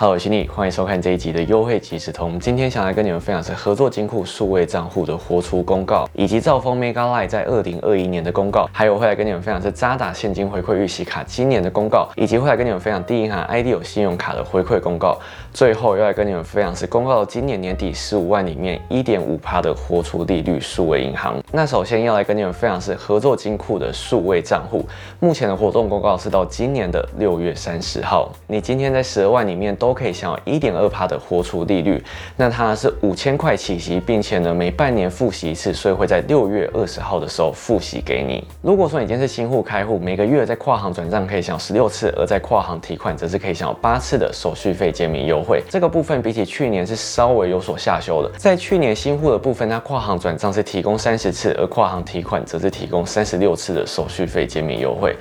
Hello，我是你，欢迎收看这一集的优惠即时通。今天想来跟你们分享是合作金库数位账户的活出公告，以及兆丰 Mega Line 在二零二一年的公告，还有会来跟你们分享是渣打现金回馈预习卡今年的公告，以及会来跟你们分享第一银行 ID 有信用卡的回馈公告。最后要来跟你们分享是公告今年年底十五万里面一点五趴的活出利率数位银行。那首先要来跟你们分享是合作金库的数位账户，目前的活动公告是到今年的六月三十号，你今天在十二万里面都。都可以享有一点二趴的活储利率，那它是五千块起息，并且呢每半年付息一次，所以会在六月二十号的时候付息给你。如果说你今天是新户开户，每个月在跨行转账可以享十六次，而在跨行提款则是可以享有八次的手续费减免优惠。这个部分比起去年是稍微有所下修的。在去年新户的部分，它跨行转账是提供三十次，而跨行提款则是提供三十六次的手续费减免优惠。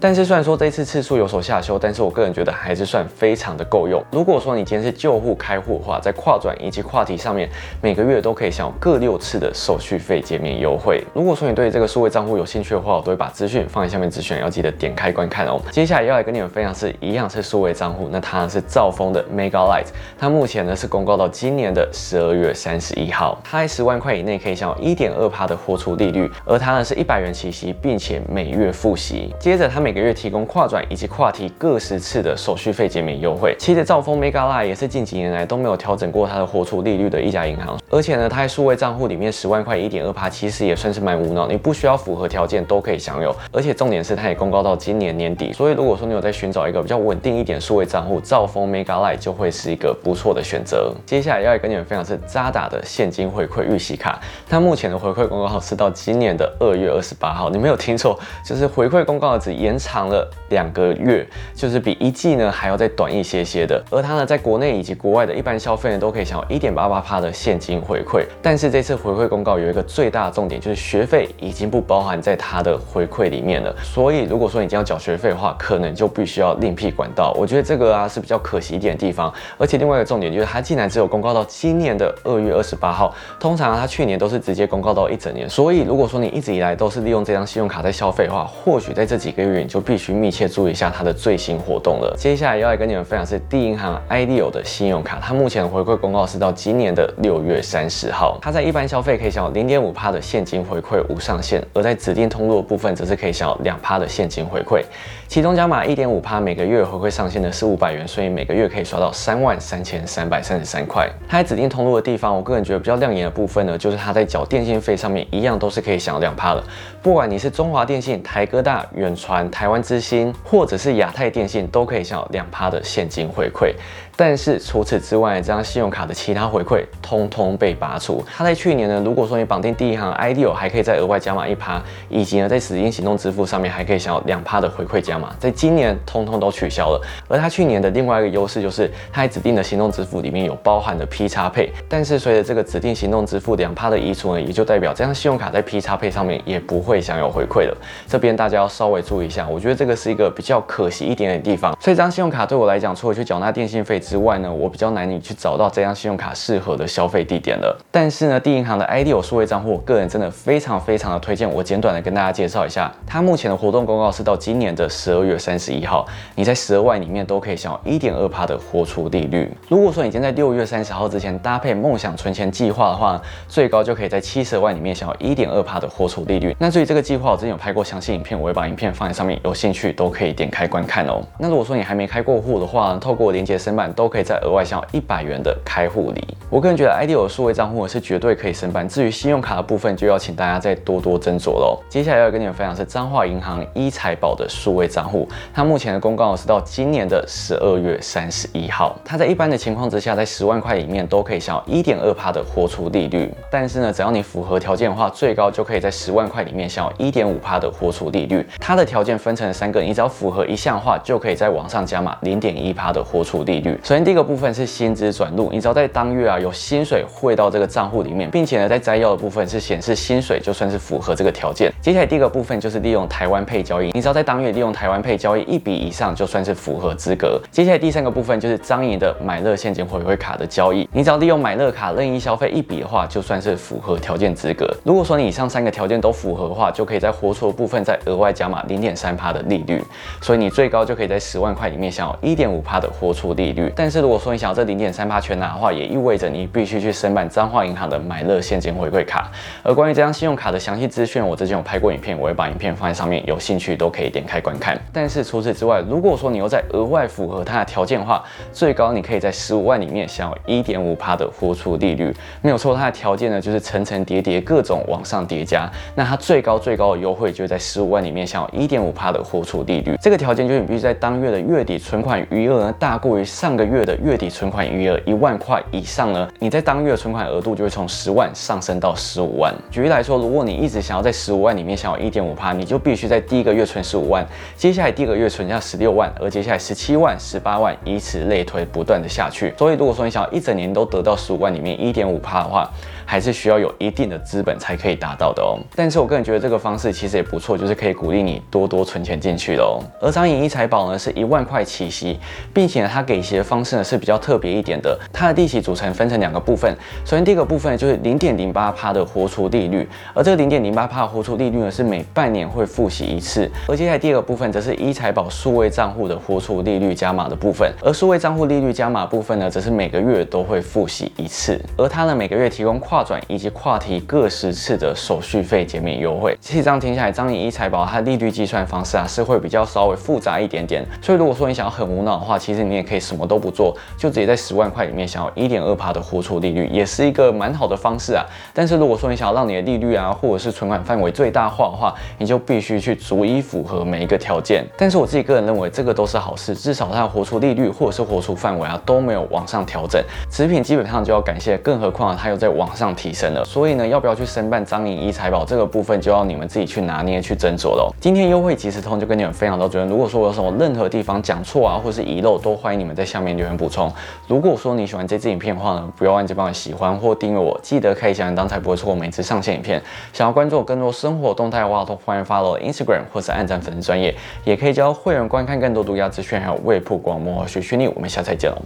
但是虽然说这次次数有所下修，但是我个人觉得还是算非常的够用。如果说你今天是旧户开户的话，在跨转以及跨提上面，每个月都可以享有各六次的手续费减免优惠。如果说你对这个数位账户有兴趣的话，我都会把资讯放在下面资讯，要记得点开观看哦。接下来要来跟你们分享是一样是数位账户，那它是兆丰的 Mega Light，它目前呢是公告到今年的十二月三十一号，它在十万块以内可以享有一点二趴的活出利率，而它呢是一百元起息，并且每月付息。接着它每每个月提供跨转以及跨提各十次的手续费减免优惠。其实兆丰 Mega Line 也是近几年来都没有调整过它的活储利率的一家银行。而且呢，它在数位账户里面十万块一点二趴，其实也算是蛮无脑，你不需要符合条件都可以享有。而且重点是它也公告到今年年底，所以如果说你有在寻找一个比较稳定一点数位账户，兆丰 Mega Line 就会是一个不错的选择。接下来要来跟你们分享是渣打的现金回馈预习卡，它目前的回馈公告号是到今年的二月二十八号，你没有听错，就是回馈公告只延长了。两个月就是比一季呢还要再短一些些的，而它呢在国内以及国外的一般消费呢都可以享有一点八八趴的现金回馈。但是这次回馈公告有一个最大的重点，就是学费已经不包含在它的回馈里面了。所以如果说你今天要缴学费的话，可能就必须要另辟管道。我觉得这个啊是比较可惜一点的地方。而且另外一个重点就是它竟然只有公告到今年的二月二十八号，通常它去年都是直接公告到一整年。所以如果说你一直以来都是利用这张信用卡在消费的话，或许在这几个月就必须。密切注意一下它的最新活动了。接下来要来跟你们分享是第一银行 ideal 的信用卡，它目前回馈公告是到今年的六月三十号。它在一般消费可以享有零点五趴的现金回馈无上限，而在指定通路的部分则是可以享有两趴的现金回馈。其中加码一点五趴，每个月回馈上限的是五百元，所以每个月可以刷到三万三千三百三十三块。它在指定通路的地方，我个人觉得比较亮眼的部分呢，就是它在缴电信费上面一样都是可以享有两趴的。不管你是中华电信、台哥大、远传、台湾之星，或者是亚太电信，都可以享有两趴的现金回馈。但是除此之外，这张信用卡的其他回馈通通被拔除。它在去年呢，如果说你绑定第一行 IDO，还可以再额外加码一趴，以及呢在指定行动支付上面还可以享有两趴的回馈加码，在今年通通都取消了。而它去年的另外一个优势就是，它在指定的行动支付里面有包含的 P 叉配。但是随着这个指定行动支付两趴的移除呢，也就代表这张信用卡在 P 叉配上面也不会享有回馈了。这边大家要稍微注意一下，我觉得这个是一个比较可惜一点点的地方。所以这张信用卡对我来讲，除了去缴纳电信费。之外呢，我比较难以去找到这张信用卡适合的消费地点了。但是呢，第一银行的 ID 有数位账户，我个人真的非常非常的推荐。我简短的跟大家介绍一下，它目前的活动公告是到今年的十二月三十一号，你在十二万里面都可以享有一点二趴的活出利率。如果说你已经在六月三十号之前搭配梦想存钱计划的话，最高就可以在七十万里面享有一点二趴的活出利率。那至于这个计划，我之前有拍过详细影片，我会把影片放在上面，有兴趣都可以点开观看哦。那如果说你还没开过户的话，透过连接申办。都可以再额外享有一百元的开户礼。我个人觉得 ID 有数位账户是绝对可以申办。至于信用卡的部分，就要请大家再多多斟酌喽。接下来要跟你们分享是彰化银行一财宝的数位账户，它目前的公告是到今年的十二月三十一号。它在一般的情况之下，在十万块里面都可以享有一点二趴的活出利率。但是呢，只要你符合条件的话，最高就可以在十万块里面享有一点五趴的活出利率。它的条件分成了三个，你只要符合一项的话，就可以在往上加码零点一趴的活出利率。首先，第一个部分是薪资转入，你只要在当月啊有薪水汇到这个账户里面，并且呢在摘要的部分是显示薪水，就算是符合这个条件。接下来第一个部分就是利用台湾配交易，你只要在当月利用台湾配交易一笔以上，就算是符合资格。接下来第三个部分就是张颖的买乐现金回馈卡的交易，你只要利用买乐卡任意消费一笔的话，就算是符合条件资格。如果说你以上三个条件都符合的话，就可以在活出部分再额外加码零点三趴的利率，所以你最高就可以在十万块里面享有一点五趴的活出利率。但是如果说你想要这零点三八全拿的话，也意味着你必须去申办彰化银行的买乐现金回馈卡。而关于这张信用卡的详细资讯，我之前有拍过影片，我会把影片放在上面，有兴趣都可以点开观看。但是除此之外，如果说你又在额外符合它的条件的话，最高你可以在十五万里面享有一点五趴的活出利率。没有错，它的条件呢就是层层叠叠，各种往上叠加。那它最高最高的优惠就在十五万里面享有一点五趴的活出利率。这个条件就是你必须在当月的月底存款余额呢大过于上个月的月底存款余额一万块以上呢，你在当月存款额度就会从十万上升到十五万。举例来说，如果你一直想要在十五万里面享有一点五趴，你就必须在第一个月存十五万，接下来第一个月存下十六万，而接下来十七万、十八万，以此类推，不断的下去。所以如果说你想要一整年都得到十五万里面一点五趴的话，还是需要有一定的资本才可以达到的哦。但是我个人觉得这个方式其实也不错，就是可以鼓励你多多存钱进去的哦。而张颖一财宝呢是一万块起息，并且呢它给息的方式呢是比较特别一点的。它的利息组成分成两个部分，首先第一个部分就是零点零八趴的活出利率，而这个零点零八趴的活出利率呢是每半年会付息一次。而接下来第二个部分则是一财宝数位账户的活出利率加码的部分，而数位账户利率加码部分呢则是每个月都会付息一次，而它呢每个月提供跨跨转以及跨提各十次的手续费减免优惠，其实这样听下来，张颖一财宝它利率计算方式啊是会比较稍微复杂一点点。所以如果说你想要很无脑的话，其实你也可以什么都不做，就直接在十万块里面想要一点二趴的活出利率，也是一个蛮好的方式啊。但是如果说你想要让你的利率啊或者是存款范围最大化的话，你就必须去逐一符合每一个条件。但是我自己个人认为这个都是好事，至少它的活出利率或者是活出范围啊都没有往上调整，持品基本上就要感谢，更何况它又在往上。提升了，所以呢，要不要去申办张颖一财宝这个部分，就要你们自己去拿捏去斟酌了。今天优惠即时通就跟你们分享到这边。如果说我有什么任何地方讲错啊，或是遗漏，都欢迎你们在下面留言补充。如果说你喜欢这支影片的话呢，不要忘记帮我喜欢或订阅我，记得开小铃铛才不会错过每次上线影片。想要关注我更多生活动态的话，都欢迎 follow Instagram 或者按赞粉丝专业，也可以教会员观看更多独家资讯，还有未曝光魔学训练。我们下次再见了。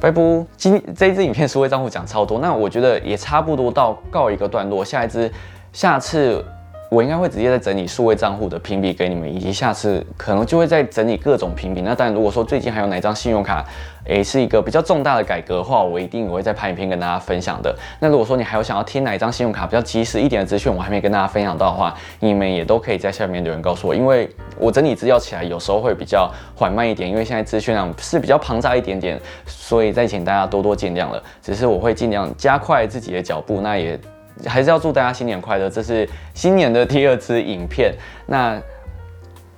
拜拜，今这一支影片数位账户讲超多，那我觉得也差不多到告一个段落。下一支，下次我应该会直接在整理数位账户的评比给你们，以及下次可能就会再整理各种评比。那当然，如果说最近还有哪张信用卡，诶，是一个比较重大的改革的话，我一定也会再拍影片跟大家分享的。那如果说你还有想要听哪一张信用卡比较及时一点的资讯，我还没跟大家分享到的话，你们也都可以在下面留言告诉我，因为我整理资料起来有时候会比较缓慢一点，因为现在资讯量是比较庞大一点点，所以再请大家多多见谅了。只是我会尽量加快自己的脚步，那也还是要祝大家新年快乐。这是新年的第二支影片，那。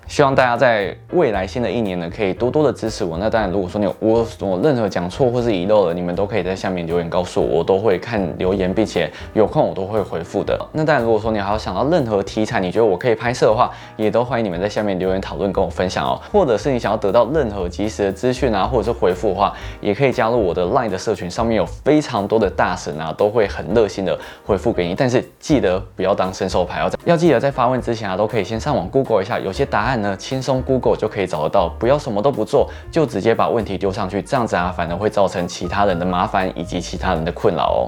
希望大家在未来新的一年呢，可以多多的支持我。那当然，如果说你有我我任何讲错或是遗漏了，你们都可以在下面留言告诉我，我都会看留言，并且有空我都会回复的。那当然，如果说你还有想到任何题材，你觉得我可以拍摄的话，也都欢迎你们在下面留言讨论，跟我分享哦。或者是你想要得到任何及时的资讯啊，或者是回复的话，也可以加入我的 LINE 的社群，上面有非常多的大神啊，都会很热心的回复给你。但是记得不要当伸手牌哦，要记得在发问之前啊，都可以先上网 Google 一下，有些答案呢，轻松 Google 就可以找得到，不要什么都不做，就直接把问题丢上去，这样子啊，反而会造成其他人的麻烦以及其他人的困扰哦。